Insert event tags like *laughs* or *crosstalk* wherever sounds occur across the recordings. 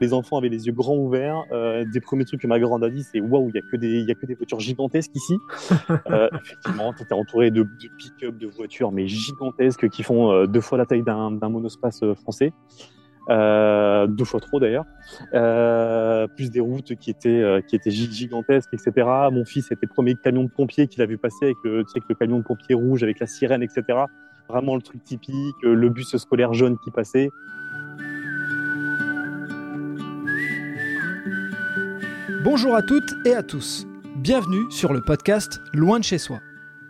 Les enfants avaient les yeux grands ouverts. Euh, des premiers trucs que ma grande a dit, c'est waouh, il y a que des, il y a que des voitures gigantesques ici. *laughs* euh, effectivement, tu étais entouré de, de pick-up, de voitures, mais gigantesques qui font euh, deux fois la taille d'un monospace français. Deux fois trop d'ailleurs, plus des routes qui étaient qui étaient gigantesques, etc. Mon fils était le premier camion de pompier qu'il a vu passer avec le, tu sais, avec le camion de pompier rouge avec la sirène, etc. Vraiment le truc typique, le bus scolaire jaune qui passait. Bonjour à toutes et à tous. Bienvenue sur le podcast Loin de chez soi.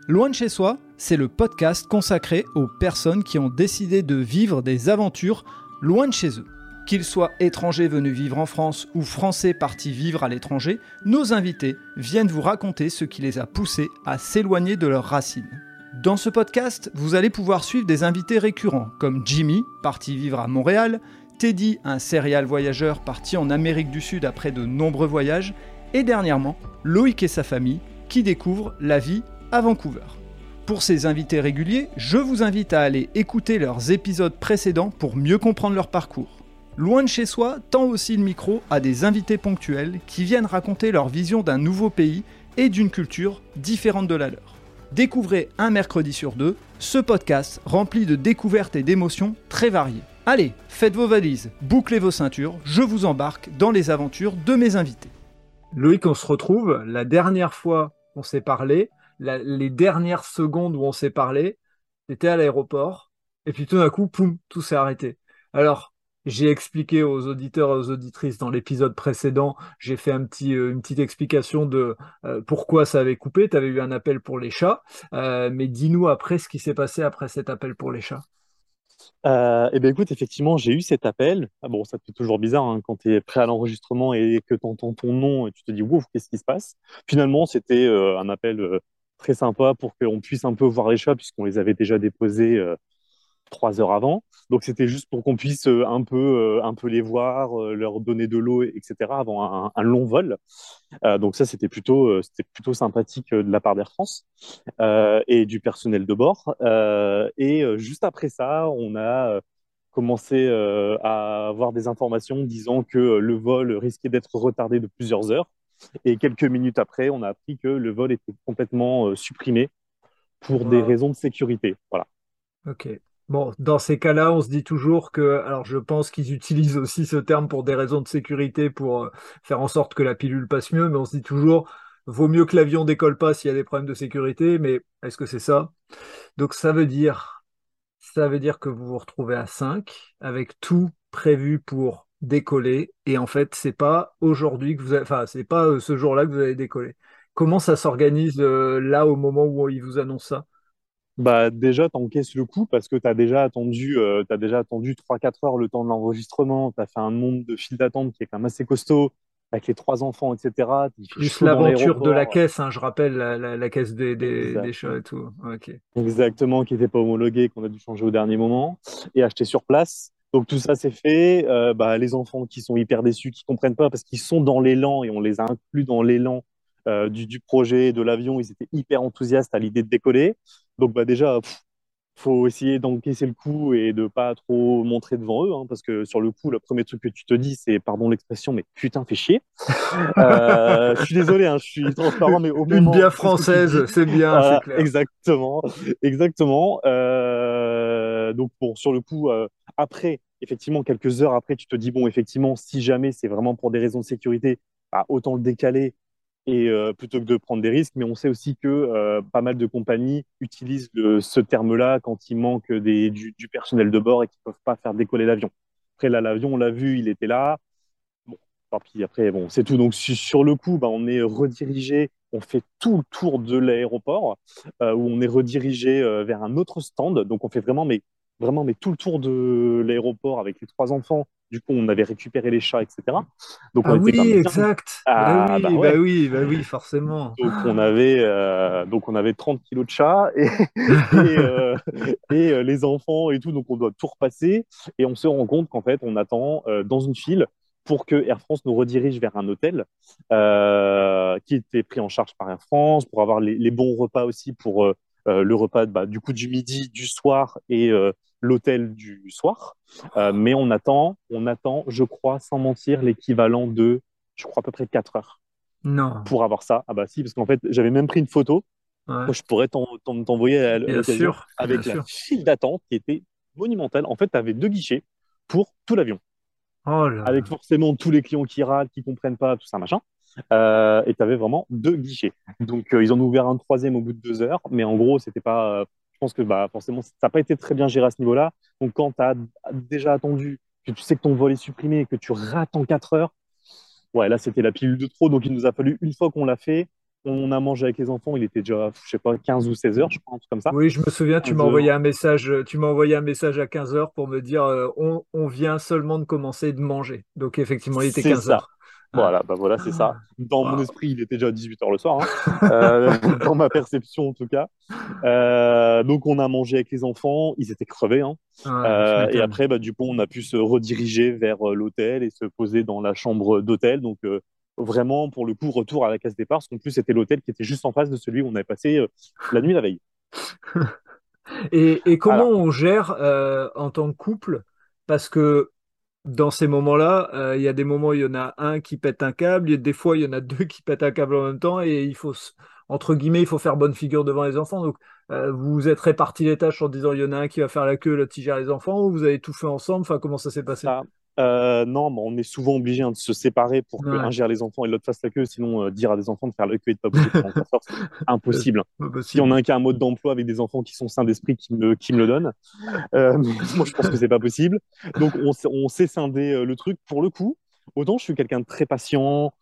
Loin de chez soi, c'est le podcast consacré aux personnes qui ont décidé de vivre des aventures loin de chez eux. Qu'ils soient étrangers venus vivre en France ou français partis vivre à l'étranger, nos invités viennent vous raconter ce qui les a poussés à s'éloigner de leurs racines. Dans ce podcast, vous allez pouvoir suivre des invités récurrents comme Jimmy, parti vivre à Montréal, Teddy, un serial voyageur parti en Amérique du Sud après de nombreux voyages, et dernièrement, Loïc et sa famille qui découvrent la vie à Vancouver. Pour ces invités réguliers, je vous invite à aller écouter leurs épisodes précédents pour mieux comprendre leur parcours. Loin de chez soi tend aussi le micro à des invités ponctuels qui viennent raconter leur vision d'un nouveau pays et d'une culture différente de la leur. Découvrez un mercredi sur deux ce podcast rempli de découvertes et d'émotions très variées. Allez, faites vos valises, bouclez vos ceintures, je vous embarque dans les aventures de mes invités. Loïc, on se retrouve. La dernière fois qu'on s'est parlé, les dernières secondes où on s'est parlé, c'était à l'aéroport. Et puis tout d'un coup, poum, tout s'est arrêté. Alors, j'ai expliqué aux auditeurs et aux auditrices dans l'épisode précédent, j'ai fait euh, une petite explication de euh, pourquoi ça avait coupé. Tu avais eu un appel pour les chats. Euh, mais dis-nous après ce qui s'est passé après cet appel pour les chats. Euh, et ben écoute, effectivement, j'ai eu cet appel. Ah bon, ça te toujours bizarre hein, quand tu es prêt à l'enregistrement et que tu entends ton nom et tu te dis, ouf, qu'est-ce qui se passe? Finalement, c'était euh, un appel euh, très sympa pour qu'on puisse un peu voir les chats puisqu'on les avait déjà déposés euh, trois heures avant. Donc c'était juste pour qu'on puisse euh, un peu, euh, un peu les voir, euh, leur donner de l'eau, etc. avant un, un long vol. Euh, donc ça, c'était plutôt, c'était plutôt sympathique de la part d'Air France euh, et du personnel de bord. Euh, et juste après ça, on a commencé à avoir des informations disant que le vol risquait d'être retardé de plusieurs heures. Et quelques minutes après, on a appris que le vol était complètement supprimé pour des raisons de sécurité. Voilà. Ok. Bon, dans ces cas-là, on se dit toujours que, alors je pense qu'ils utilisent aussi ce terme pour des raisons de sécurité, pour euh, faire en sorte que la pilule passe mieux, mais on se dit toujours, vaut mieux que l'avion décolle pas s'il y a des problèmes de sécurité, mais est-ce que c'est ça? Donc ça veut dire, ça veut dire que vous vous retrouvez à 5 avec tout prévu pour décoller, et en fait, c'est pas aujourd'hui que vous avez, enfin, c'est pas euh, ce jour-là que vous allez décoller. Comment ça s'organise euh, là au moment où ils vous annoncent ça? Bah déjà, t'encaisses le coup parce que t'as déjà attendu, euh, t'as déjà attendu 3-4 heures le temps de l'enregistrement. T'as fait un nombre de files d'attente qui est quand même assez costaud avec les trois enfants, etc. Plus l'aventure de la caisse, hein, je rappelle, la, la- la caisse des, des, des chats et tout. Ok. Exactement, qui n'était pas homologué, qu'on a dû changer au dernier moment et acheter sur place. Donc tout ça c'est fait. Euh, bah, les enfants qui sont hyper déçus, qui comprennent pas parce qu'ils sont dans l'élan et on les a inclus dans l'élan euh, du, du projet de l'avion. Ils étaient hyper enthousiastes à l'idée de décoller. Donc bah déjà, pff, faut essayer d'encaisser le coup et de pas trop montrer devant eux, hein, parce que sur le coup, le premier truc que tu te dis, c'est, pardon l'expression, mais putain, fais chier. *laughs* Euh, je suis désolé, hein, je suis transparent, mais au Une moment, tu te française, c'est bien, c'est clair. exactement, exactement. Euh, donc bon, sur le coup, euh, après, effectivement, quelques heures après, tu te dis bon, effectivement, si jamais c'est vraiment pour des raisons de sécurité, bah, autant le décaler et euh, plutôt que de prendre des risques. Mais on sait aussi que euh, pas mal de compagnies utilisent ce terme-là quand il manque du, personnel de bord et qu'ils peuvent pas faire décoller l'avion. Après là, l'avion, on l'a vu, il était là. Bon, tant pis, après, bon, c'est tout. Donc, su- sur le coup, bah, on est redirigé, on fait tout le tour de l'aéroport, euh, où on est redirigé vers un autre stand. Donc, on fait vraiment, mais, vraiment, mais tout le tour de l'aéroport avec les trois enfants. Du coup, on avait récupéré les chats, etc. Donc, on Ah était oui, exact. Ah, Bah bah ouais. bah oui, bah oui, forcément. Donc, on avait, euh, donc, on avait 30 kilos de chats et, *laughs* et, euh, et euh, les enfants et tout. Donc, on doit tout repasser. Et on se rend compte qu'en fait, on attend dans une file pour que Air France nous redirige vers un hôtel euh, qui était pris en charge par Air France pour avoir les, les bons repas aussi pour euh, le repas bah, du coup du midi, du soir et, euh, l'hôtel du soir, euh, mais on attend, on attend, je crois, sans mentir, l'équivalent de, je crois, à peu près 4 heures Non. pour avoir ça. Ah bah si, parce qu'en fait, j'avais même pris une photo. Ouais. Moi, je pourrais t'en- t'en- t'envoyer l'occasion avec bien la sûr. file d'attente qui était monumentale. En fait, tu avais deux guichets pour tout l'avion, Oh avec forcément tous les clients qui râlent, qui comprennent pas, tout ça, machin. Euh, et tu avais vraiment deux guichets. Donc, euh, ils en ont ouvert un troisième au bout de deux heures, mais en gros, c'était pas. Je pense que bah, forcément, ça n'a pas été très bien géré à ce niveau-là. Donc, quand tu as déjà attendu, que tu sais que ton vol est supprimé, que tu rates en quatre heures, ouais, là, c'était la pilule de trop. Donc, il nous a fallu, une fois qu'on l'a fait, on a mangé avec les enfants, il était déjà, je sais pas, 15 ou 16 heures, je crois, un truc comme ça. Oui, je me souviens, tu 15 m'as envoyé un message, tu m'as envoyé un message à 15 heures pour me dire euh, on, on vient seulement de commencer de manger. Donc effectivement, il était C'est 15 ça. heures. Ah, Voilà, bah voilà, c'est ça. Dans mon esprit, il était déjà 18 heures le soir, hein. *laughs* Euh, *laughs* dans ma perception en tout cas. Euh, donc on a mangé avec les enfants, ils étaient crevés, hein. Ouais, Euh, et après, bah, du coup, on a pu se rediriger vers l'hôtel et se poser dans la chambre d'hôtel. Donc euh, vraiment, pour le coup, retour à la case départ, parce qu'en plus, c'était l'hôtel qui était juste en face de celui où on avait passé euh, la nuit la veille. *laughs* Et, et comment on gère euh, en tant que couple? Parce que dans ces moments-là, euh, il y a des moments où il y en a un qui pète un câble, a des fois il y en a deux qui pètent un câble en même temps, et il faut, entre guillemets, il faut faire bonne figure devant les enfants. Donc, euh, vous vous êtes répartis les tâches en disant il y en a un qui va faire la queue, l'autre qui gère les enfants, ou vous avez tout fait ensemble? Enfin, comment ça s'est passé? Euh, non, mais on est souvent obligé hein, de se séparer pour que Ouais, gère les enfants et l'autre fasse la queue. Sinon, euh, dire à des enfants de faire la queue et de pas bouger pendant 4 heures, c'est impossible. Si on a un, un mode d'emploi avec des enfants qui sont sains d'esprit qui me, qui me le donnent, euh, *laughs* moi je pense que c'est pas possible. Donc on, s'est- on s'est scindé euh, le truc. Pour le coup, autant je suis quelqu'un de très patient,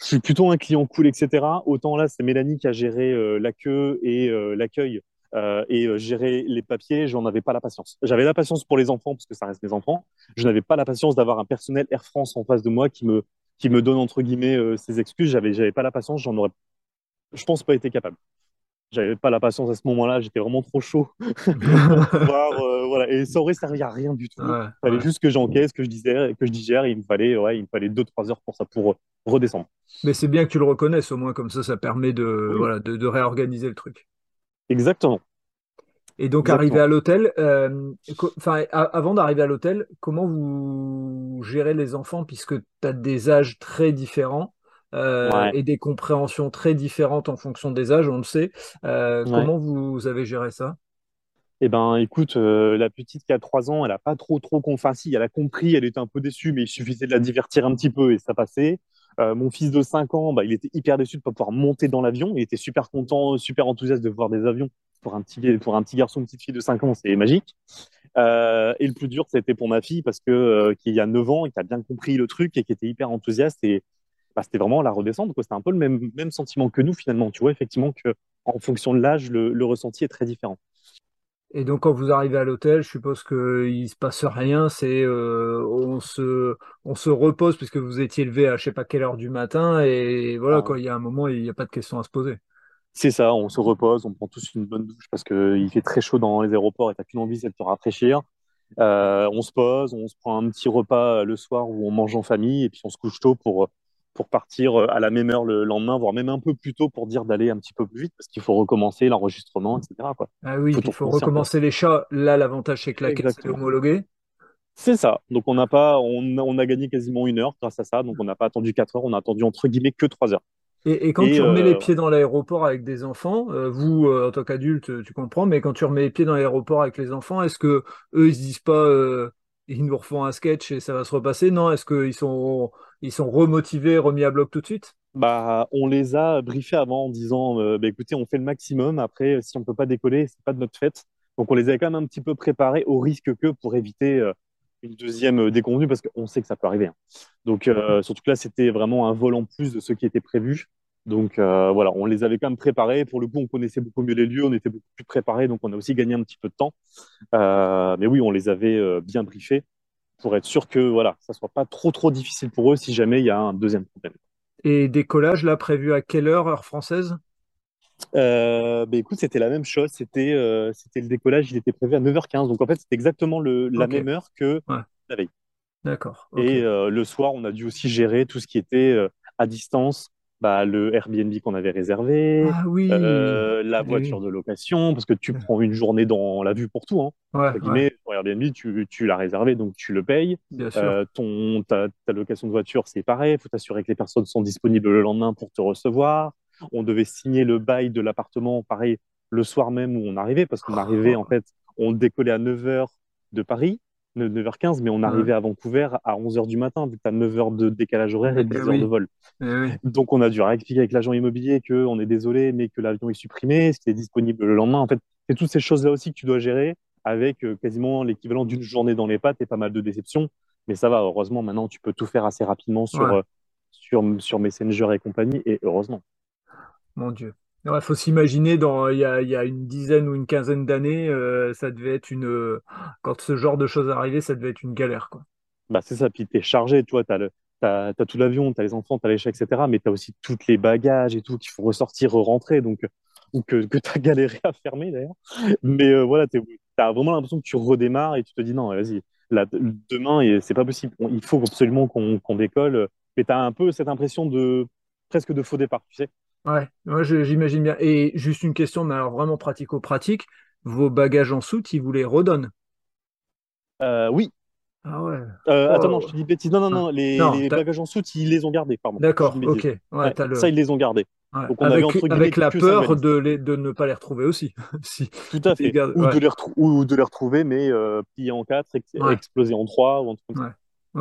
je suis plutôt un client cool, etc. Autant là, c'est Mélanie qui a géré la queue et l'accueil euh, et euh, gérer les papiers. J'en avais pas la patience. J'avais la patience pour les enfants parce que ça reste des enfants. Je n'avais pas la patience d'avoir un personnel Air France en face de moi qui me qui me donne entre guillemets euh, ses excuses. J'avais j'avais pas la patience. J'en aurais, je pense, pas été capable. J'avais pas la patience à ce moment-là, j'étais vraiment trop chaud *laughs* euh, voilà. Et ça aurait servi à rien du tout. Ouais, Il fallait ouais. juste que j'encaisse, que je disais, que je digère. Et il me fallait, ouais, il me fallait deux, trois heures pour ça, pour redescendre. Mais c'est bien que tu le reconnaisses, au moins comme ça, ça permet de, Oui, voilà, de, de réorganiser le truc. Exactement, Et donc, arrivé à l'hôtel, euh, avant d'arriver à l'hôtel, comment vous gérez les enfants, puisque tu as des âges très différents euh, Ouais, et des compréhensions très différentes en fonction des âges, on le sait. Euh, ouais. comment vous avez géré ça? Eh ben, écoute, euh, la petite qui a trois ans, elle a pas trop, trop. Enfin, si, elle a compris, elle était un peu déçue, mais il suffisait de la divertir un petit peu et ça passait. Euh, mon fils de 5 ans, bah, il était hyper déçu de pas pouvoir monter dans l'avion. Il était super content, super enthousiaste de voir des avions. Pour un petit, pour un petit garçon, une petite fille de 5 ans, c'est magique. Euh, et le plus dur, c'était pour ma fille parce que euh, qui a 9 ans qui a bien compris le truc et qui était hyper enthousiaste et bah, c'était vraiment la redescente. C'était un peu le même, même sentiment que nous finalement. Tu vois, effectivement que en fonction de l'âge, le ressenti est très différent. Et donc, quand vous arrivez à l'hôtel, je suppose qu'il se passe rien, c'est euh, on se, on se repose puisque vous étiez levé à je sais pas quelle heure du matin, et voilà, Ah, quand il y a un moment, il n'y a pas de questions à se poser. C'est ça, on se repose, on prend tous une bonne douche parce qu'il fait très chaud dans les aéroports et t'as qu'une envie, c'est de te rafraîchir. Euh, on se pose, on se prend un petit repas le soir où on mange en famille et puis on se couche tôt pour, pour partir à la même heure le lendemain, voire même un peu plus tôt pour dire d'aller un petit peu plus vite parce qu'il faut recommencer l'enregistrement, etc., quoi. Ah oui, il faut recommencer les chats. Là, l'avantage, c'est que la caisse est homologuée. C'est ça. Donc on n'a pas, on, a- on a gagné quasiment une heure grâce à ça. Donc on n'a pas attendu quatre heures, on a attendu entre guillemets que trois heures. Et, et quand Et tu remets les euh, pieds dans l'aéroport avec des enfants, euh, vous, euh, en tant qu'adulte, tu comprends, mais quand tu remets les pieds dans l'aéroport avec les enfants, est-ce que eux, ils se disent pas, euh, ils nous refont un sketch et ça va se repasser? Non, est-ce qu'ils sont, ils sont remotivés, remis à bloc tout de suite? bah, on les a briefés avant en disant, euh, bah, écoutez, on fait le maximum. Après, si on peut pas décoller, c'est pas de notre fête. Donc on les avait quand même un petit peu préparés au risque que pour éviter euh, une deuxième euh, déconvenue parce qu'on sait que ça peut arriver. hein. Donc euh, surtout que là, c'était vraiment un vol en plus de ce qui était prévu. Donc euh, voilà, on les avait quand même préparés. Pour le coup, on connaissait beaucoup mieux les lieux, on était beaucoup plus préparés, donc on a aussi gagné un petit peu de temps. Euh, mais oui, on les avait euh, bien briefés pour être sûr que voilà, ça soit pas trop trop difficile pour eux si jamais il y a un deuxième problème. Et décollage, là, prévu à quelle heure, heure française? Bah, écoute, c'était la même chose. C'était c'était le décollage, il était prévu à 9h15. Donc en fait, c'était exactement le, la même heure que ouais, la veille. d'accord. Et le soir, on a dû aussi gérer tout ce qui était à distance, bah, le Airbnb qu'on avait réservé, Ah oui, euh, la voiture oui. de location, parce que tu prends une journée dans la vue pour tout, hein, Ouais, entre ouais. guillemets, Airbnb, tu, tu l'as réservé, donc tu le payes. Euh, ton, ta, ta location de voiture, c'est pareil. Il faut t'assurer que les personnes sont disponibles le lendemain pour te recevoir. On devait signer le bail de l'appartement, pareil, le soir même où on arrivait, parce qu'on arrivait, en fait, on décollait à 9h de Paris, 9h15, mais on Ouais. arrivait à Vancouver à 11h du matin, vu que tu as 9 heures de décalage horaire et Eh 10 heures oui. de vol. Eh oui. Donc, on a dû expliquer avec l'agent immobilier qu'on est désolé, mais que l'avion est supprimé, ce qui est disponible le lendemain. En fait, c'est toutes ces choses-là aussi que tu dois gérer avec euh, quasiment l'équivalent d'une journée dans les pattes et pas mal de déceptions. Mais ça va, heureusement, maintenant, tu peux tout faire assez rapidement sur, Ouais. euh, sur, sur Messenger et compagnie, et heureusement. Mon Dieu. Il faut s'imaginer, dans, il y a, il y a une dizaine ou une quinzaine d'années, euh, ça devait être une. Quand ce genre de choses arrivait, ça devait être une galère, quoi. Bah, c'est ça, puis tu es chargé, tu vois, t'as, t'as tout l'avion, tu as les enfants, tu as les chèques, etc. Mais tu as aussi tous les bagages et tout qu'il faut ressortir, rentrer, donc, ou que, que tu as galéré à fermer d'ailleurs. Mais euh, voilà, tu as vraiment l'impression que tu redémarres et tu te dis non, vas-y, là, demain, c'est pas possible. Il faut absolument qu'on qu'on décolle. Mais tu as un peu cette impression de presque de faux départ, tu sais. Ouais, j'imagine bien. Et juste une question, mais alors vraiment pratico-pratique, vos bagages en soute, ils vous les redonnent? Euh, oui, Ah ouais. Euh, Oh. attends, non, je te dis bêtise. Non, non, non, les, Non, les t'as- bagages en soute, ils les ont gardés, pardon. D'accord, ok. Ouais, Ouais, t'as le... Ça, ils les ont gardés. Donc, on Avec, la peur de, les- de ne pas les retrouver aussi. *laughs* Si. Tout à *laughs* fait. gardent- Ou, de les retrou- ou de les retrouver, mais euh, pliés en quatre, ex- Ouais. explosés en trois, ou ça. Ouais.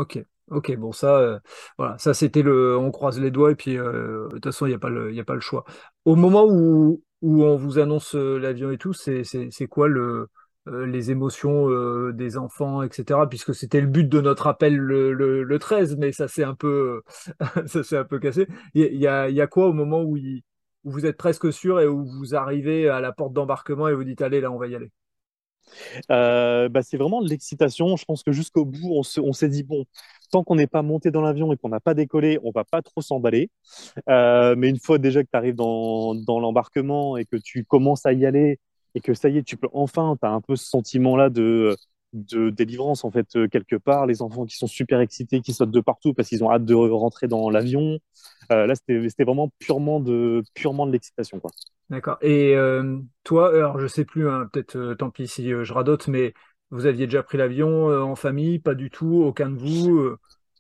Ok, ok, bon ça, euh, voilà, ça c'était le, on croise les doigts et puis euh, de toute façon il n'y a pas le, a pas le choix. Au moment où, où on vous annonce euh, l'avion et tout, c'est, quoi le, les émotions des enfants, etc. Puisque c'était le but de notre appel le, le, le 13, mais ça s'est un peu, *laughs* un peu cassé. Il y, a- y a, quoi au moment où, où vous êtes presque sûr et où vous arrivez à la porte d'embarquement et vous dites allez là on va y aller? Euh, bah, c'est vraiment l'excitation. Je pense que jusqu'au bout, on se- on s'est dit, bon, tant qu'on n'est pas monté dans l'avion et qu'on n'a pas décollé, on va pas trop s'emballer. Euh, mais une fois déjà que tu arrives dans, l'embarquement et que tu commences à y aller et que ça y est, tu peux enfin, tu as un peu ce sentiment-là de, de délivrance, en fait, euh, quelque part. Les enfants qui sont super excités, qui sautent de partout parce qu'ils ont hâte de rentrer dans l'avion. Là, c'était vraiment purement de, purement de l'excitation, quoi. D'accord. Et euh, toi, alors je sais plus, hein, peut-être euh, tant pis si euh, je radote, mais vous aviez déjà pris l'avion en famille, pas du tout, aucun de vous.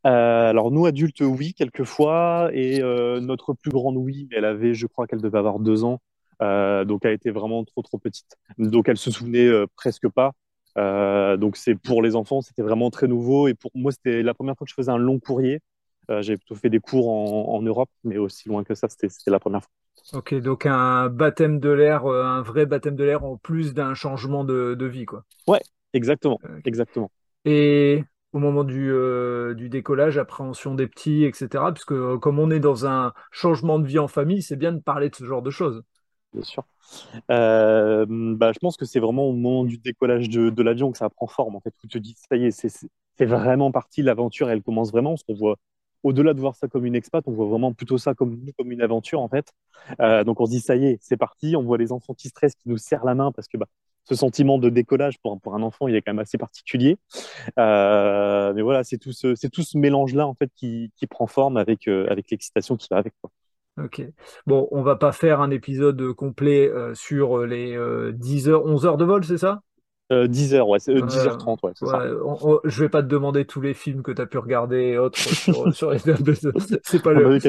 alors nous adultes oui quelquefois. Et notre plus grande oui mais elle avait je crois qu'elle devait avoir deux ans. Donc elle était vraiment trop trop petite. Donc elle se souvenait presque pas. Donc c'est pour les enfants c'était vraiment très nouveau. Et pour moi c'était la première fois que je faisais un long courrier. J'ai plutôt fait des cours en, Europe mais aussi loin que ça c'était la première fois Ok, donc un baptême de l'air, euh, un vrai baptême de l'air en plus d'un changement de, de vie, quoi. ouais exactement Ok. exactement Et au moment du, euh, du décollage, appréhension des petits, etc. Puisque euh, comme on est dans un changement de vie en famille, c'est bien de parler de ce genre de choses. bien sûr Euh, bah, je pense que c'est vraiment au moment du décollage de, de l'avion que ça prend forme. En fait, tu te dis, ça y est, c'est vraiment parti, l'aventure, elle commence vraiment. Parce qu'on voit, au-delà de voir ça comme une expat, on voit vraiment plutôt ça comme, une aventure, en fait. Euh, donc on se dit, ça y est, c'est parti. On voit les enfants qui stressent, qui nous serrent la main, parce que bah, ce sentiment de décollage pour, un- enfant, il est quand même assez particulier. Euh, mais voilà, c'est tout ce, mélange-là, en fait, qui, prend forme avec, euh, avec l'excitation qui va avec, quoi. Ok. Bon, on va pas faire un épisode complet sur les euh, 10 heures, 11 heures de vol, c'est ça? Euh, 10h, ouais, c'est- euh, Ouais, 10h30, ouais, c'est ça. Ouais, on- on- je vais pas te demander tous les films que tu as pu regarder et autres sur, sur *laughs* les C'est pas le,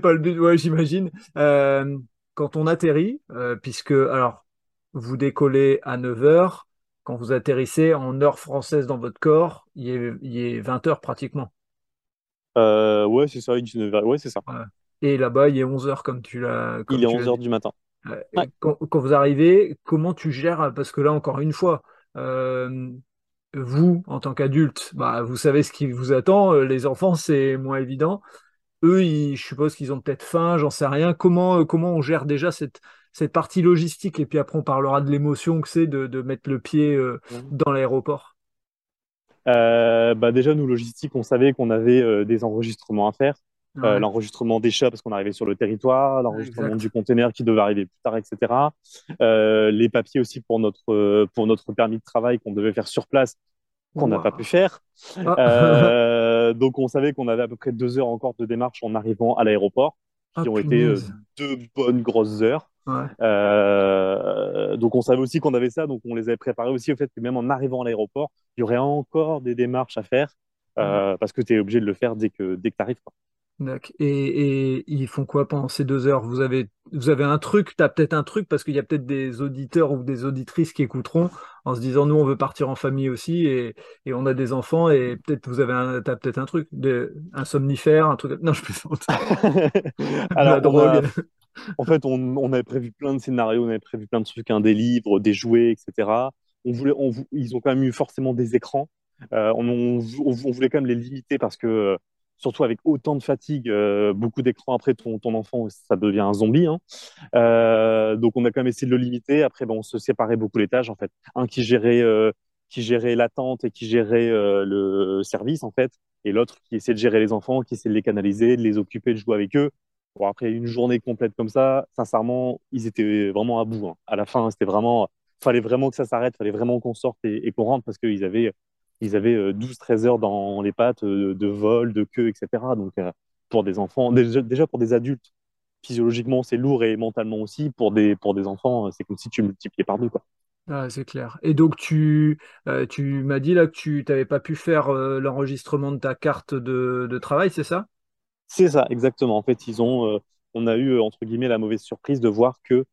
pas le but, ouais, j'imagine. Euh, quand on atterrit, euh, puisque, alors, vous décollez à 9 heures, quand vous atterrissez en heure française dans votre corps, il est, il est 20 heures pratiquement. Ouais, c'est ça, 19h. Ouais, c'est ça. Ouais. Et là-bas, il est 11 heures comme tu l'as, Il est tu l'as 11h du matin. Euh, Ouais. Quand, quand vous arrivez, comment tu gères? Parce que là, encore une fois, euh, vous, en tant qu'adulte, bah, vous savez ce qui vous attend. Euh, Les enfants, c'est moins évident. Eux, ils- je suppose qu'ils ont peut-être faim, j'en sais rien. Comment, comment on gère déjà cette, cette partie logistique? Et puis après, on parlera de l'émotion que c'est de, de mettre le pied euh, dans l'aéroport. Euh, bah déjà, nous, logistique, on savait qu'on avait euh, des enregistrements à faire. Euh, Ouais, l'enregistrement des chats parce qu'on arrivait sur le territoire, l'enregistrement du conteneur qui devait arriver plus tard, etc. Euh, les papiers aussi pour notre, euh, pour notre permis de travail qu'on devait faire sur place, qu'on n'a Wow. pas pu faire. Ah. Euh, *laughs* donc, on savait qu'on avait à peu près deux heures encore de démarche en arrivant à l'aéroport, qui Ah, ont été euh, deux bonnes grosses heures. donc on savait aussi qu'on avait ça, donc on les avait préparés aussi au fait que même en arrivant à l'aéroport, il y aurait encore des démarches à faire parce que tu es obligé de le faire dès que, dès que tu arrives. Et, et, ils font quoi pendant ces deux heures? Vous avez, vous avez un truc, tu as peut-être un truc, parce qu'il y a peut-être des auditeurs ou des auditrices qui écouteront en se disant, nous, on veut partir en famille aussi, et, et on a des enfants, et peut-être vous avez un, as peut-être un truc, de, un somnifère, un truc. Non, je plaisante. *laughs* Alors, drogue. en fait, on, on, avait prévu plein de scénarios, on avait prévu plein de trucs, hein, des livres, des jouets, etc. On voulait, on, ils ont quand même eu forcément des écrans. Euh, on, on, voulait quand même les limiter parce que surtout avec autant de fatigue, euh, beaucoup d'écrans après ton, enfant, ça devient un zombie. Hein. Euh, donc on a quand même essayé de le limiter. Après, on se séparait beaucoup les tâches en fait. Un qui gérait, euh, gérait l'attente et qui gérait le service en fait, et l'autre qui essayait de gérer les enfants, qui essayait de les canaliser, de les occuper, de jouer avec eux. Bon, après une journée complète comme ça, sincèrement, ils étaient vraiment à bout. Hein. À la fin, c'était vraiment, fallait vraiment que ça s'arrête, fallait vraiment qu'on sorte et, et qu'on rentre parce qu'ils avaient ils avaient 12-13 euh, heures dans les pattes euh, de vol, de queue, etc. Donc, euh, pour des enfants, déjà, pour des adultes, physiologiquement, c'est lourd et mentalement aussi. Pour des, pour des enfants, c'est comme si tu multipliais par deux. Quoi. Ah, c'est clair. Et donc, tu, tu m'as dit là que tu n'avais pas pu faire l'enregistrement de ta carte de, de travail, c'est ça? C'est ça, exactement. En fait, ils ont, on a eu, entre guillemets, la mauvaise surprise de voir que,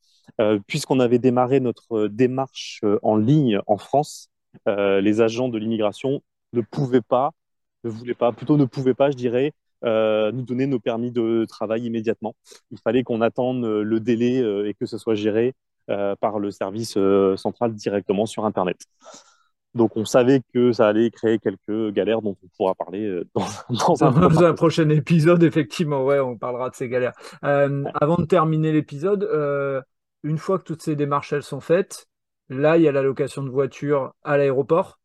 puisqu'on avait démarré notre démarche en ligne en France, euh, les agents de l'immigration ne pouvaient pas, ne voulaient pas, plutôt ne pouvaient pas, je dirais, euh, nous donner nos permis de travail immédiatement. Il fallait qu'on attende le délai euh, et que ce soit géré par le service central directement sur Internet. Donc on savait que ça allait créer quelques galères dont on pourra parler *laughs* dans, un, prochain épisode. Effectivement, ouais, on parlera de ces galères. Avant de terminer l'épisode, une fois que toutes ces démarches elles sont faites, Là, il y a la location de voiture à l'aéroport.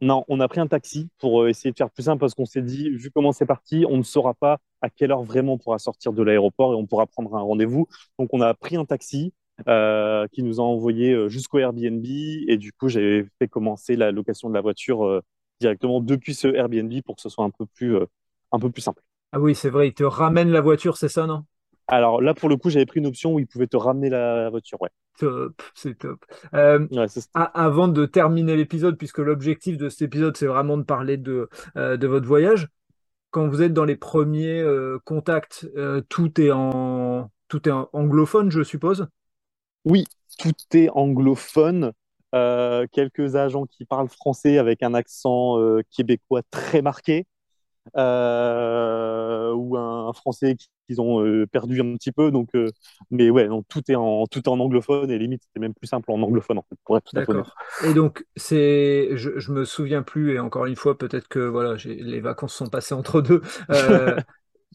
Non, on a pris un taxi pour euh, essayer de faire plus simple parce qu'on s'est dit, vu comment c'est parti, on ne saura pas à quelle heure vraiment on pourra sortir de l'aéroport et on pourra prendre un rendez-vous. Donc, on a pris un taxi euh, qui nous a envoyé euh, jusqu'au Airbnb et du coup, j'ai fait commencer la location de la voiture directement depuis ce Airbnb pour que ce soit un peu plus, un peu plus simple. Ah oui, c'est vrai, il te ramène la voiture, c'est ça, non? Alors là, pour le coup, j'avais pris une option où il pouvait te ramener la voiture, ouais. Top, c'est top. Euh, avant de terminer l'épisode, puisque l'objectif de cet épisode, c'est vraiment de parler de, euh, de votre voyage, quand vous êtes dans les premiers euh, contacts, tout est en tout est en anglophone, je suppose? Oui, tout est anglophone. quelques agents qui parlent français avec un accent québécois très marqué. Euh, ou un, français qu'ils ont euh, perdu un petit peu. Donc, euh, mais ouais, donc, tout est en tout est en anglophone et limite c'est même plus simple en anglophone en fait, pour être tout à fait Et donc c'est, je, je me souviens plus et encore une fois peut-être que voilà, les vacances sont passées entre deux. *laughs*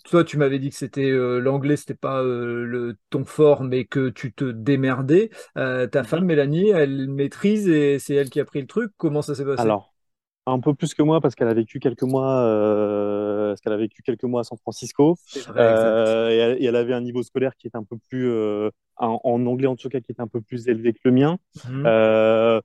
toi, tu m'avais dit que c'était l'anglais, c'était pas le ton fort, mais que tu te démerdais. ta femme, Mélanie, elle maîtrise et c'est elle qui a pris le truc. Comment ça s'est passé? Alors, un peu plus que moi parce qu'elle a vécu quelques mois, euh, parce qu'elle a vécu quelques mois à San Francisco euh, et, elle, avait un niveau scolaire qui est un peu plus, euh, en, anglais en tout cas, qui est un peu plus élevé que le mien. Mhm.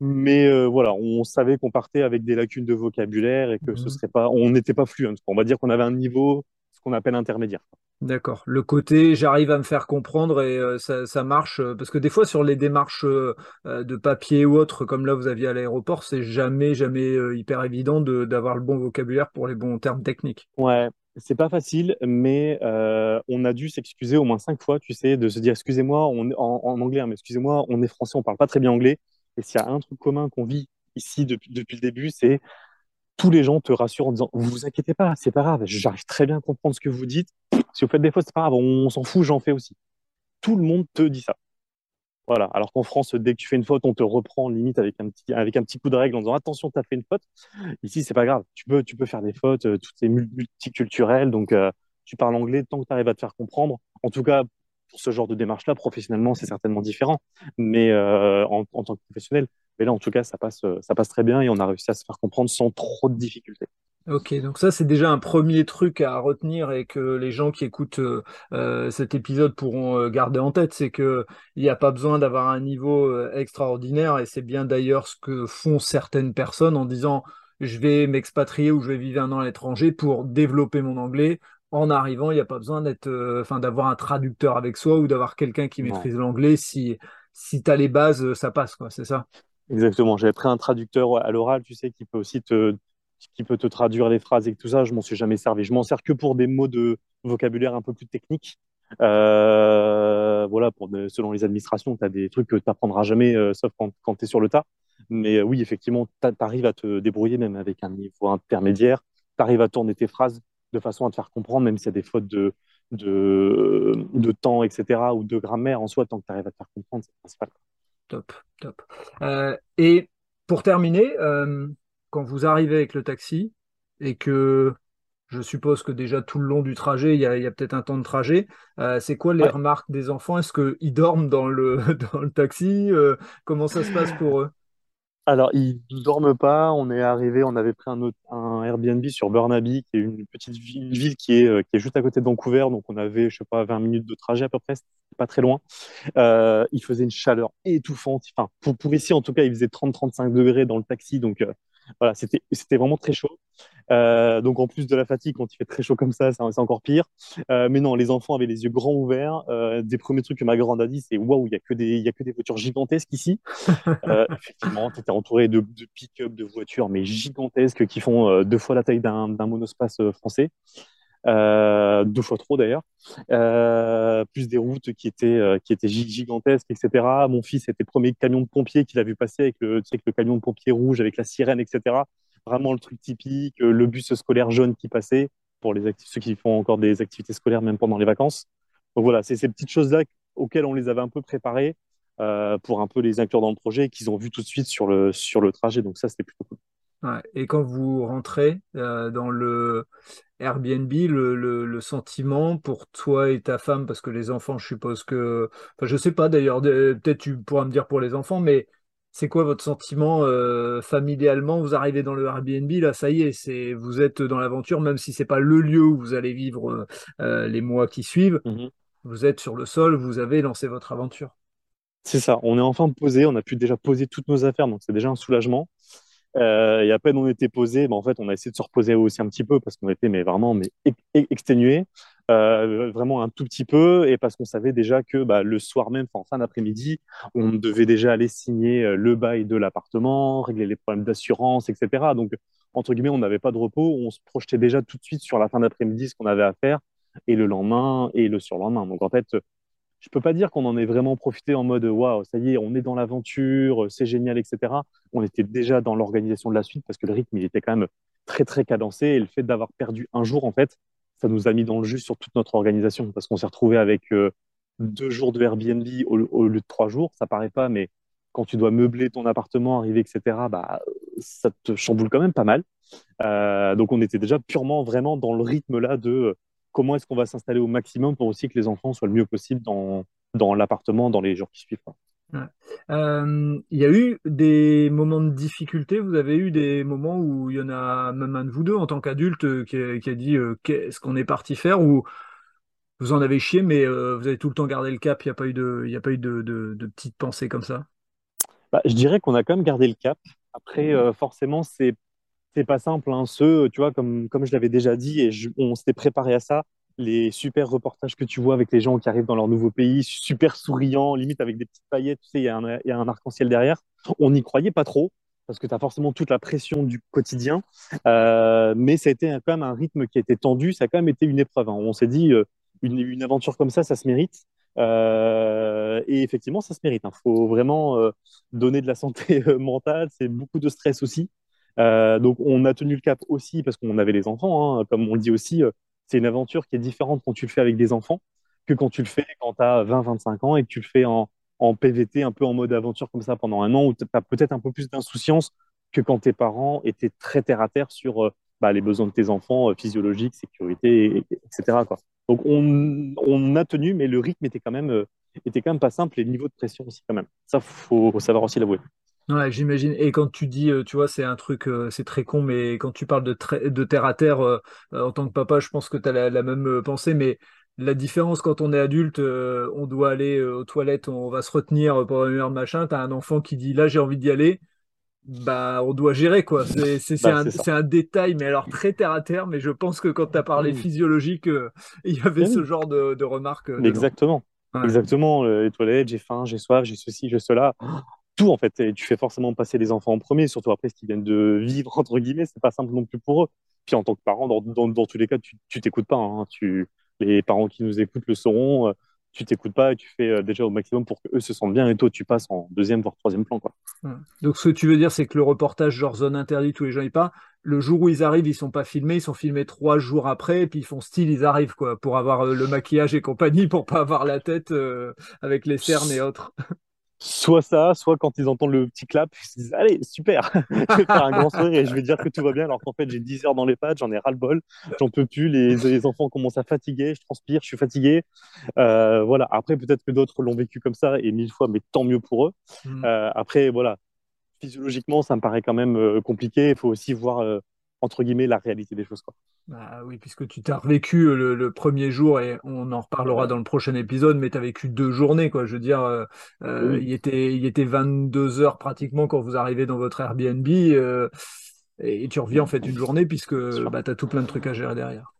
mais voilà, on savait qu'on partait avec des lacunes de vocabulaire et que ce mhm. serait pas, on n'était pas fluent. On va dire qu'on avait un niveau, ce qu'on appelle intermédiaire. D'accord. Le côté j'arrive à me faire comprendre et euh, ça, marche euh, parce que des fois sur les démarches euh, de papier ou autre comme là vous aviez à l'aéroport, c'est jamais jamais hyper évident d'avoir le bon vocabulaire pour les bons termes techniques. Ouais, c'est pas facile, mais on a dû s'excuser au moins cinq fois, tu sais, de se dire excusez-moi, on en, en anglais, hein, mais excusez-moi, on est français, on parle pas très bien anglais. Et s'il y a un truc commun qu'on vit ici depuis, depuis le début, c'est tous les gens te rassurent en disant vous vous inquiétez pas, c'est pas grave, j'arrive très bien à comprendre ce que vous dites. Si vous faites des fautes, c'est pas grave, on s'en fout, j'en fais aussi. Tout le monde te dit ça. Voilà. Alors qu'en France, dès que tu fais une faute, on te reprend limite avec un petit, avec un petit coup de règle en disant attention, tu as fait une faute. Ici, c'est pas grave. Tu peux, tu peux faire des fautes, euh, tout est multiculturel, donc euh, tu parles anglais tant que tu arrives à te faire comprendre. En tout cas, pour ce genre de démarche-là, professionnellement, c'est certainement différent, mais euh, en, en, tant que professionnel. Mais là, en tout cas, ça passe, ça passe très bien et on a réussi à se faire comprendre sans trop de difficultés. Ok, donc ça c'est déjà un premier truc à retenir et que les gens qui écoutent euh, euh, cet épisode pourront euh, garder en tête, c'est que il n'y a pas besoin d'avoir un niveau extraordinaire et c'est bien d'ailleurs ce que font certaines personnes en disant je vais m'expatrier ou je vais vivre un an à l'étranger pour développer mon anglais en arrivant, il n'y a pas besoin d'être, enfin, d'avoir un traducteur avec soi ou d'avoir quelqu'un qui maîtrise l'anglais. Si, si tu as les bases, ça passe, quoi, c'est ça? Exactement. J'avais pris un traducteur à l'oral, tu sais, qui peut aussi te, qui peut te traduire les phrases et tout ça. Je m'en suis jamais servi. Je m'en sers que pour des mots de vocabulaire un peu plus techniques. Euh, voilà, selon les administrations, tu as des trucs que tu n'apprendras jamais, euh, sauf quand, tu es sur le tas. Mais euh, oui, effectivement, tu arrives à te débrouiller même avec un niveau intermédiaire. Tu arrives à tourner tes phrases de façon à te faire comprendre, même s'il y a des fautes de, de, de temps, etc., ou de grammaire en soi, tant que tu arrives à te faire comprendre, c'est principal. Top, top. et pour terminer, quand vous arrivez avec le taxi et que je suppose que déjà tout le long du trajet, il y a, peut-être un temps de trajet. Euh, c'est quoi les remarques des enfants? Est-ce qu'ils dorment dans le, *laughs* dans le taxi? Euh, Comment ça se passe pour eux? Alors, ils ne dorment pas. On est arrivé, on avait pris un, autre, un Airbnb sur Burnaby, qui est une petite ville, ville qui, est, euh, qui est juste à côté de Vancouver. Donc, on avait, je sais pas, 20 minutes de trajet à peu près, pas très loin. il faisait une chaleur étouffante. Enfin, pour, pour ici, en tout cas, il faisait 30-35 degrés dans le taxi. Donc, voilà, c'était vraiment très chaud. Euh, donc en plus de la fatigue, quand il fait très chaud comme ça, c'est encore pire. Euh, mais non, les enfants avaient les yeux grands ouverts. Euh, des premiers trucs que ma grande a dit, c'est waouh, il y a que des, il y a que des voitures gigantesques ici. *laughs* effectivement, tu étais entouré de, de pick-up, de voitures, mais gigantesques qui font deux fois la taille d'un monospace français. Euh, deux fois trop d'ailleurs, euh, plus des routes qui étaient, euh, qui étaient gigantesques, etc. Mon fils était le premier camion de pompier qu'il a vu passer avec le, sais, le camion de pompier rouge, avec la sirène, etc. Vraiment le truc typique, le bus scolaire jaune qui passait pour les ceux qui font encore des activités scolaires même pendant les vacances. Donc voilà, c'est ces petites choses-là auxquelles on les avait un peu préparées pour un peu les inclure dans le projet et qu'ils ont vu tout de suite sur le, sur le trajet. Donc ça, c'était plutôt cool. Et quand vous rentrez dans le Airbnb, le, sentiment pour toi et ta femme, parce que les enfants, je suppose que, enfin, je sais pas d'ailleurs, peut-être tu pourras me dire pour les enfants, mais c'est quoi votre sentiment euh, familialement? Vous arrivez dans le Airbnb, là, ça y est, c'est vous êtes dans l'aventure, même si c'est pas le lieu où vous allez vivre euh, les mois qui suivent. Mmh vous êtes sur le sol, vous avez lancé votre aventure. C'est ça, on est enfin posé, on a pu déjà poser toutes nos affaires, donc c'est déjà un soulagement. Euh, et à peine on était posé, ben en fait, on a essayé de se reposer aussi un petit peu parce qu'on était mais vraiment mais exténué, euh, vraiment un tout petit peu, et parce qu'on savait déjà que bah, le soir même, en fin d'après-midi, on devait déjà aller signer euh, le bail de l'appartement, régler les problèmes d'assurance, etc. Donc entre guillemets, on n'avait pas de repos, on se projetait déjà tout de suite sur la fin d'après-midi ce qu'on avait à faire, et le lendemain et le surlendemain. Donc en fait, je peux pas dire qu'on en ait vraiment profité en mode waouh, ça y est, on est dans l'aventure, c'est génial, etc. On était déjà dans l'organisation de la suite parce que le rythme il était quand même très très cadencé et le fait d'avoir perdu un jour en fait, ça nous a mis dans le jus sur toute notre organisation parce qu'on s'est retrouvé avec euh, deux jours de Airbnb au, lieu de trois jours. Ça paraît pas, mais quand tu dois meubler ton appartement, arriver, etc., bah, ça te chamboule quand même pas mal. Euh, donc on était déjà purement vraiment dans le rythme là de comment est-ce qu'on va s'installer au maximum pour aussi que les enfants soient le mieux possible dans, dans l'appartement dans les jours qui suivent. Euh, il y a eu des moments de difficulté, vous avez eu des moments où il y en a même un de vous deux en tant qu'adulte euh, qui, a dit euh, qu'est-ce qu'on est parti faire? Ou vous en avez chié mais vous avez tout le temps gardé le cap, il n'y a pas eu de, y a pas eu de, de, petites pensées comme ça? Bah, Je dirais qu'on a quand même gardé le cap. Après, forcément, c'est c'est pas simple. Hein. Tu vois, comme, comme je l'avais déjà dit, et on s'était préparé à ça, les super reportages que tu vois avec les gens qui arrivent dans leur nouveau pays, super souriants, limite avec des petites paillettes, tu sais, il y a un, un arc-en-ciel derrière. On n'y croyait pas trop, parce que tu as forcément toute la pression du quotidien. Euh, mais ça a été quand même un rythme qui a été tendu, ça a quand même été une épreuve. Hein. On s'est dit, euh, une, une, aventure comme ça, ça se mérite. Euh, et effectivement, ça se mérite. Il hein. faut vraiment donner de la santé mentale, c'est beaucoup de stress aussi. Euh, donc on a tenu le cap aussi parce qu'on avait les enfants, hein. comme on le dit aussi, euh, c'est une aventure qui est différente quand tu le fais avec des enfants que quand tu le fais quand tu as 20-25 ans et que tu le fais en, PVT, un peu en mode aventure comme ça pendant un an, où tu as peut-être un peu plus d'insouciance que quand tes parents étaient très terre à terre sur euh, bah, les besoins de tes enfants, physiologiques, sécurité, etc. Donc on, a tenu, mais le rythme était quand même, pas simple et le niveau de pression aussi quand même. Ça, faut savoir aussi l'avouer. Ouais, j'imagine. Et quand tu dis, euh, tu vois, c'est un truc, euh, c'est très con, mais quand tu parles de, de terre à terre, euh, en tant que papa, je pense que tu as la, même pensée, mais la différence quand on est adulte, on doit aller aux toilettes, on va se retenir pendant une heure, machin, tu as un enfant qui dit, là, j'ai envie d'y aller. bah, on doit gérer quoi. C'est Bah, un, détail, mais alors très terre à terre. Mais je pense que quand tu as parlé Oui. physiologique, *laughs* il y avait Oui. ce genre de, de remarques exactement. Ouais. Exactement. Les toilettes, j'ai faim, j'ai soif, j'ai ceci, j'ai cela. Tout, en fait. Et tu fais forcément passer les enfants en premier, surtout après ce qu'ils viennent de vivre, entre guillemets. C'est pas simple non plus pour eux. Puis en tant que parent, dans, tous les cas, tu t'écoutes pas. hein. Tu, les parents qui nous écoutent le sauront. euh, tu t'écoutes pas et tu fais euh, déjà au maximum pour qu'eux se sentent bien et toi, tu passes en deuxième, voire troisième plan, quoi. Donc ce que tu veux dire, c'est que le reportage genre zone interdite où les gens y partent, le jour où ils arrivent, ils sont pas filmés, ils sont filmés trois jours après, et puis ils font style, ils arrivent quoi, pour avoir euh, le maquillage et compagnie, pour pas avoir la tête avec les cernes et autres. Soit ça, soit quand ils entendent le petit clap, ils se disent Allez, super, *laughs* je vais faire un grand sourire et je vais dire que tout va bien, alors qu'en fait, j'ai 10 heures dans les pattes, j'en ai ras-le-bol, j'en peux plus, les, les enfants commencent à fatiguer, je transpire, je suis fatigué. Euh, voilà, après, peut-être que d'autres l'ont vécu comme ça et mille fois, mais tant mieux pour eux. Mm. Euh, après, voilà, physiologiquement, ça me paraît quand même euh, compliqué, il faut aussi voir, euh, entre guillemets, la réalité des choses, quoi. Bah oui, puisque tu t'as revécu euh, le, le premier jour, et on en reparlera dans le prochain épisode, mais tu as vécu deux journées, quoi. Je veux dire, euh, euh, Oui. il était, il était 22 heures pratiquement quand vous arrivez dans votre Airbnb, euh, et tu reviens en fait une journée, puisque bah, tu as tout plein de trucs à gérer derrière.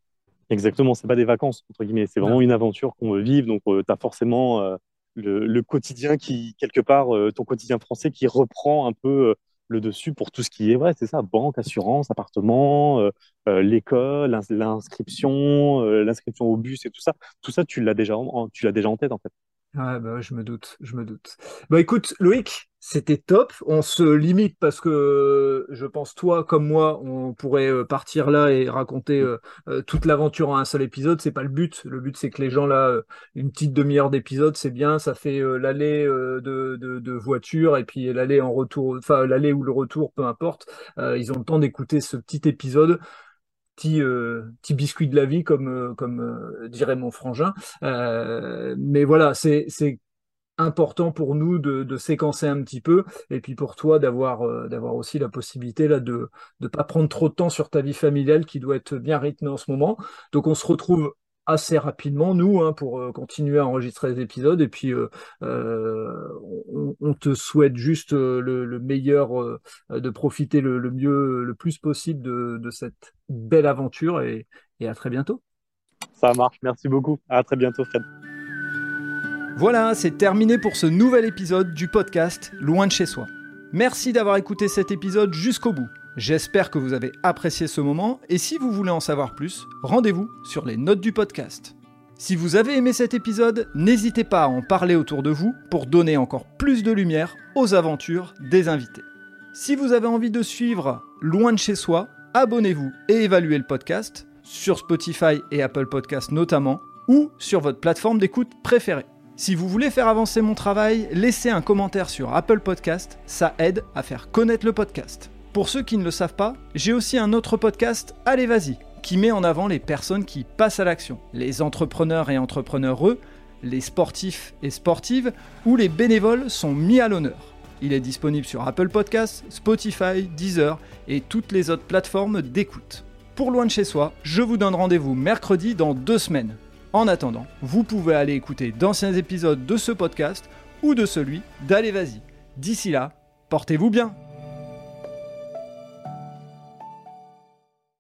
Exactement, c'est pas des vacances, entre guillemets, c'est vraiment une aventure qu'on veut vivre. Donc, tu as forcément euh, le, le quotidien qui, quelque part, euh, ton quotidien français qui reprend un peu euh, le dessus pour tout ce qui est vrai, c'est ça, banque, assurance, appartement, euh, euh, l'école, l'ins- l'inscription, euh, l'inscription au bus et tout ça. Tout ça, tu l'as déjà, tu l'as déjà en tête, en fait. Ouais, bah, ouais, je me doute, je me doute. Bah écoute, Loïc, c'était top. On se limite parce que je pense toi comme moi, on pourrait euh, partir là et raconter euh, euh, toute l'aventure en un seul épisode. C'est pas le but. Le but c'est que les gens là, euh, une petite demi-heure d'épisode, c'est bien. Ça fait euh, l'aller euh, de, de, voiture et puis l'aller en retour, enfin l'aller ou le retour, peu importe. Euh, ils ont le temps d'écouter ce petit épisode. Petit, euh, petit biscuit de la vie, comme, euh, comme euh, dirait mon frangin. Mais voilà, c'est, c'est important pour nous de, de séquencer un petit peu, et puis pour toi d'avoir euh, d'avoir aussi la possibilité là de ne pas prendre trop de temps sur ta vie familiale qui doit être bien rythmée en ce moment. Donc on se retrouve assez rapidement, nous, hein, pour euh, continuer à enregistrer des épisodes, et puis euh, euh, on, on te souhaite juste euh, le, le meilleur, euh, de profiter le, le mieux, le plus possible de, de cette belle aventure, et, et à très bientôt. Ça marche, merci beaucoup. À très bientôt, Fred. Voilà, c'est terminé pour ce nouvel épisode du podcast Loin de chez soi. Merci d'avoir écouté cet épisode jusqu'au bout. J'espère que vous avez apprécié ce moment et si vous voulez en savoir plus, rendez-vous sur les notes du podcast. Si vous avez aimé cet épisode, n'hésitez pas à en parler autour de vous pour donner encore plus de lumière aux aventures des invités. Si vous avez envie de suivre Loin de chez soi, abonnez-vous et évaluez le podcast sur Spotify et Apple Podcasts notamment ou sur votre plateforme d'écoute préférée. Si vous voulez faire avancer mon travail, laissez un commentaire sur Apple Podcast, ça aide à faire connaître le podcast. Pour ceux qui ne le savent pas, j'ai aussi un autre podcast, Allez Vas-y, qui met en avant les personnes qui passent à l'action, les entrepreneurs et entrepreneureux, les sportifs et sportives, ou les bénévoles sont mis à l'honneur. Il est disponible sur Apple Podcasts, Spotify, Deezer et toutes les autres plateformes d'écoute. Pour Loin de chez soi, je vous donne rendez-vous mercredi dans deux semaines. En attendant, vous pouvez aller écouter d'anciens épisodes de ce podcast ou de celui d'Allez Vas-y. D'ici là, portez-vous bien